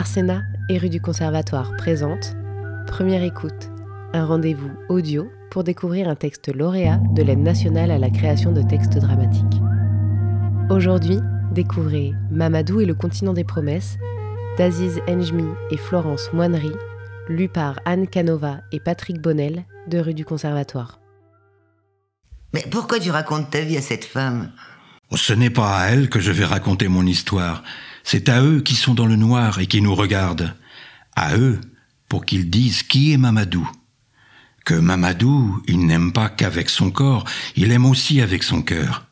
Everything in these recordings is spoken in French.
Arsena et rue du Conservatoire présente Première écoute, un rendez-vous audio pour découvrir un texte lauréat de l'aide nationale à la création de textes dramatiques. Aujourd'hui, découvrez Mamadou et le continent des promesses d'Aziz Enjmi et Florence Moinery, lu par Anne Canova et Patrick Bonnel de rue du Conservatoire. Mais pourquoi tu racontes ta vie à cette femme? Ce n'est pas à elle que je vais raconter mon histoire. C'est à eux qui sont dans le noir et qui nous regardent. À eux pour qu'ils disent qui est Mamadou. Que Mamadou, il n'aime pas qu'avec son corps, il aime aussi avec son cœur.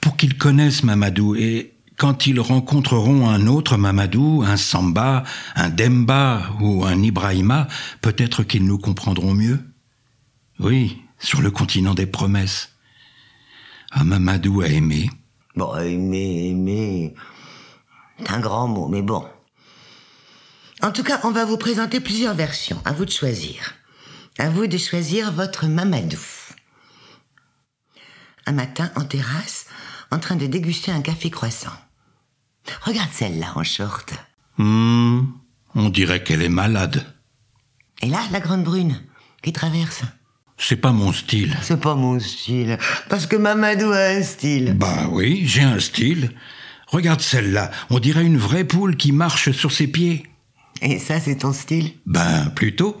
Pour qu'ils connaissent Mamadou et quand ils rencontreront un autre Mamadou, un Samba, un Demba ou un Ibrahima, peut-être qu'ils nous comprendront mieux. Oui, sur le continent des promesses. Un Mamadou a aimé. Bon, aimer, aimer. C'est un grand mot, mais bon. En tout cas, on va vous présenter plusieurs versions. À vous de choisir. À vous de choisir votre Mamadou. Un matin, en terrasse, en train de déguster un café croissant. Regarde celle-là en short. Hmm, on dirait qu'elle est malade. Et là, la grande brune qui traverse. C'est pas mon style. C'est pas mon style. Parce que Mamadou a un style. Bah oui, j'ai un style. Regarde celle-là, on dirait une vraie poule qui marche sur ses pieds. Et ça, c'est ton style? Ben, plutôt.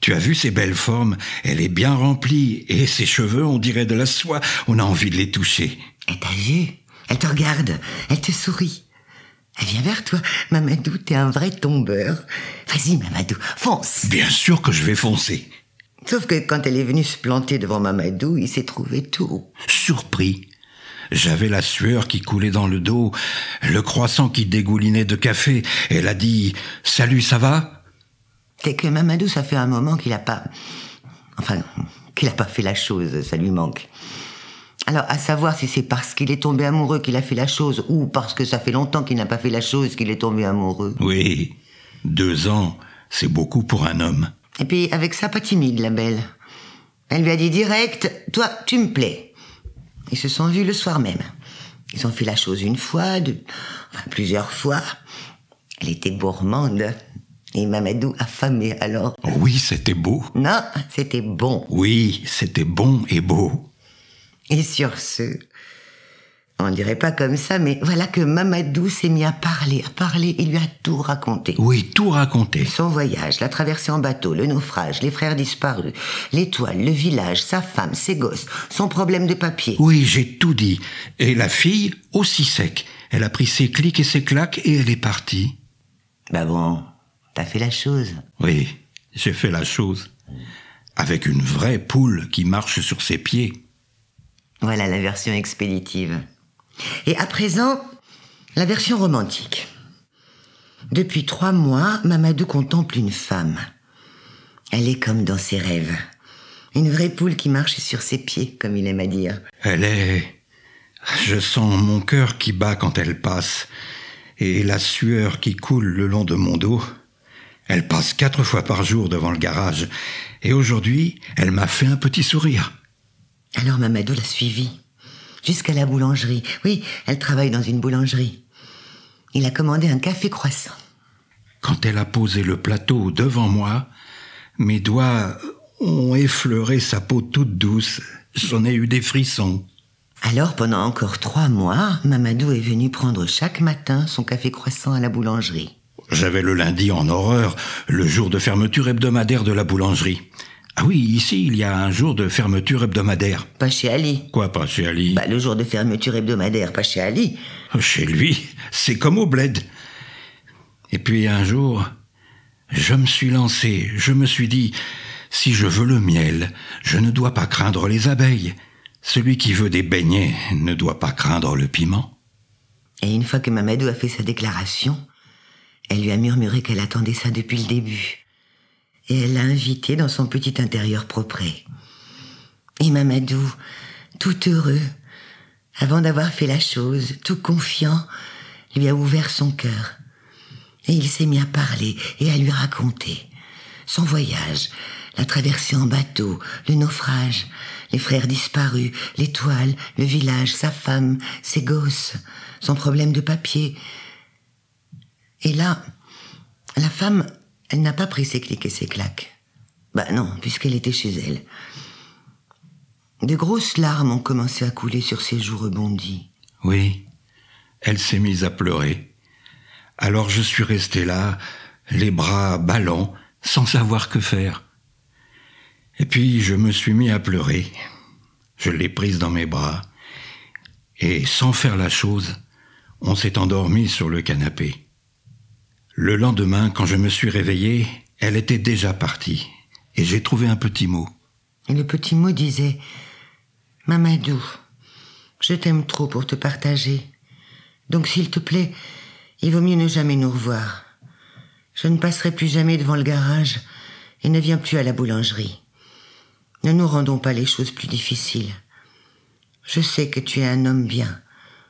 Tu as vu ses belles formes, elle est bien remplie, et ses cheveux, on dirait de la soie, on a envie de les toucher. Et t'as vu? Elle te regarde, elle te sourit. Elle vient vers toi. Mamadou, t'es un vrai tombeur. Vas-y, Mamadou, fonce. Bien sûr que je vais foncer. Sauf que quand elle est venue se planter devant Mamadou, il s'est trouvé tout. Surpris. J'avais la sueur qui coulait dans le dos, le croissant qui dégoulinait de café. Elle a dit Salut, ça va? C'est que Mamadou, ça fait un moment qu'il a pas. Enfin, qu'il a pas fait la chose, ça lui manque. Alors, à savoir si c'est parce qu'il est tombé amoureux qu'il a fait la chose, ou parce que ça fait longtemps qu'il n'a pas fait la chose qu'il est tombé amoureux. Oui, deux ans, c'est beaucoup pour un homme. Et puis, avec ça, pas timide, la belle. Elle lui a dit direct, toi, tu me plais. Ils se sont vus le soir même. Ils ont fait la chose une fois, deux, enfin, plusieurs fois. Elle était gourmande. Et Mamadou affamé alors. Oui, c'était beau. Non, c'était bon. Oui, c'était bon et beau. Et sur ce, on dirait pas comme ça, mais voilà que Mamadou s'est mis à parler, à parler, il lui a tout raconté. Oui, tout raconté. Son voyage, la traversée en bateau, le naufrage, les frères disparus, l'étoile, le village, sa femme, ses gosses, son problème de papier. Oui, j'ai tout dit. Et la fille, aussi sec. Elle a pris ses clics et ses claques et elle est partie. Bah bon, t'as fait la chose. Oui, j'ai fait la chose. Avec une vraie poule qui marche sur ses pieds. Voilà la version expéditive. Et à présent, la version romantique. Depuis trois mois, Mamadou contemple une femme. Elle est comme dans ses rêves. Une vraie poule qui marche sur ses pieds, comme il aime à dire. Elle est... Je sens mon cœur qui bat quand elle passe, et la sueur qui coule le long de mon dos. Elle passe quatre fois par jour devant le garage, et aujourd'hui, elle m'a fait un petit sourire. Alors Mamadou l'a suivie. Jusqu'à la boulangerie. Oui, elle travaille dans une boulangerie. Il a commandé un café croissant. Quand elle a posé le plateau devant moi, mes doigts ont effleuré sa peau toute douce. J'en ai eu des frissons. Alors, pendant encore trois mois, Mamadou est venu prendre chaque matin son café croissant à la boulangerie. J'avais le lundi en horreur, le jour de fermeture hebdomadaire de la boulangerie. Ah oui, ici, il y a un jour de fermeture hebdomadaire. Pas chez Ali. Quoi, pas chez Ali? Bah, le jour de fermeture hebdomadaire, pas chez Ali. Chez lui, c'est comme au bled. Et puis un jour, je me suis lancé, je me suis dit, si je veux le miel, je ne dois pas craindre les abeilles. Celui qui veut des beignets ne doit pas craindre le piment. Et une fois que Mamadou a fait sa déclaration, elle lui a murmuré qu'elle attendait ça depuis le début. Et elle l'a invité dans son petit intérieur propre. Et Mamadou, tout heureux, avant d'avoir fait la chose, tout confiant, lui a ouvert son cœur. Et il s'est mis à parler et à lui raconter son voyage, la traversée en bateau, le naufrage, les frères disparus, l'étoile, le village, sa femme, ses gosses, son problème de papier. Et là, La femme, elle n'a pas pris ses clics et ses claques. Bah non, puisqu'elle était chez elle. De grosses larmes ont commencé à couler sur ses joues rebondies. Oui, elle s'est mise à pleurer. Alors je suis resté là, les bras ballants, sans savoir que faire. Et puis je me suis mis à pleurer. Je l'ai prise dans mes bras. Et sans faire la chose, on s'est endormi sur le canapé. Le lendemain, quand je me suis réveillé, elle était déjà partie. Et j'ai trouvé un petit mot. Et le petit mot disait Mamadou, je t'aime trop pour te partager. Donc s'il te plaît, il vaut mieux ne jamais nous revoir. Je ne passerai plus jamais devant le garage et ne viens plus à la boulangerie. Ne nous rendons pas les choses plus difficiles. Je sais que tu es un homme bien.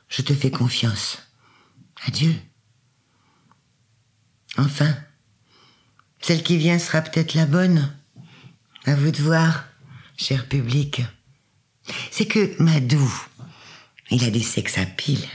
Je te fais confiance. Adieu. Enfin, celle qui vient sera peut-être la bonne. À vous de voir, cher public. C'est que Madou, il a des sex à pile.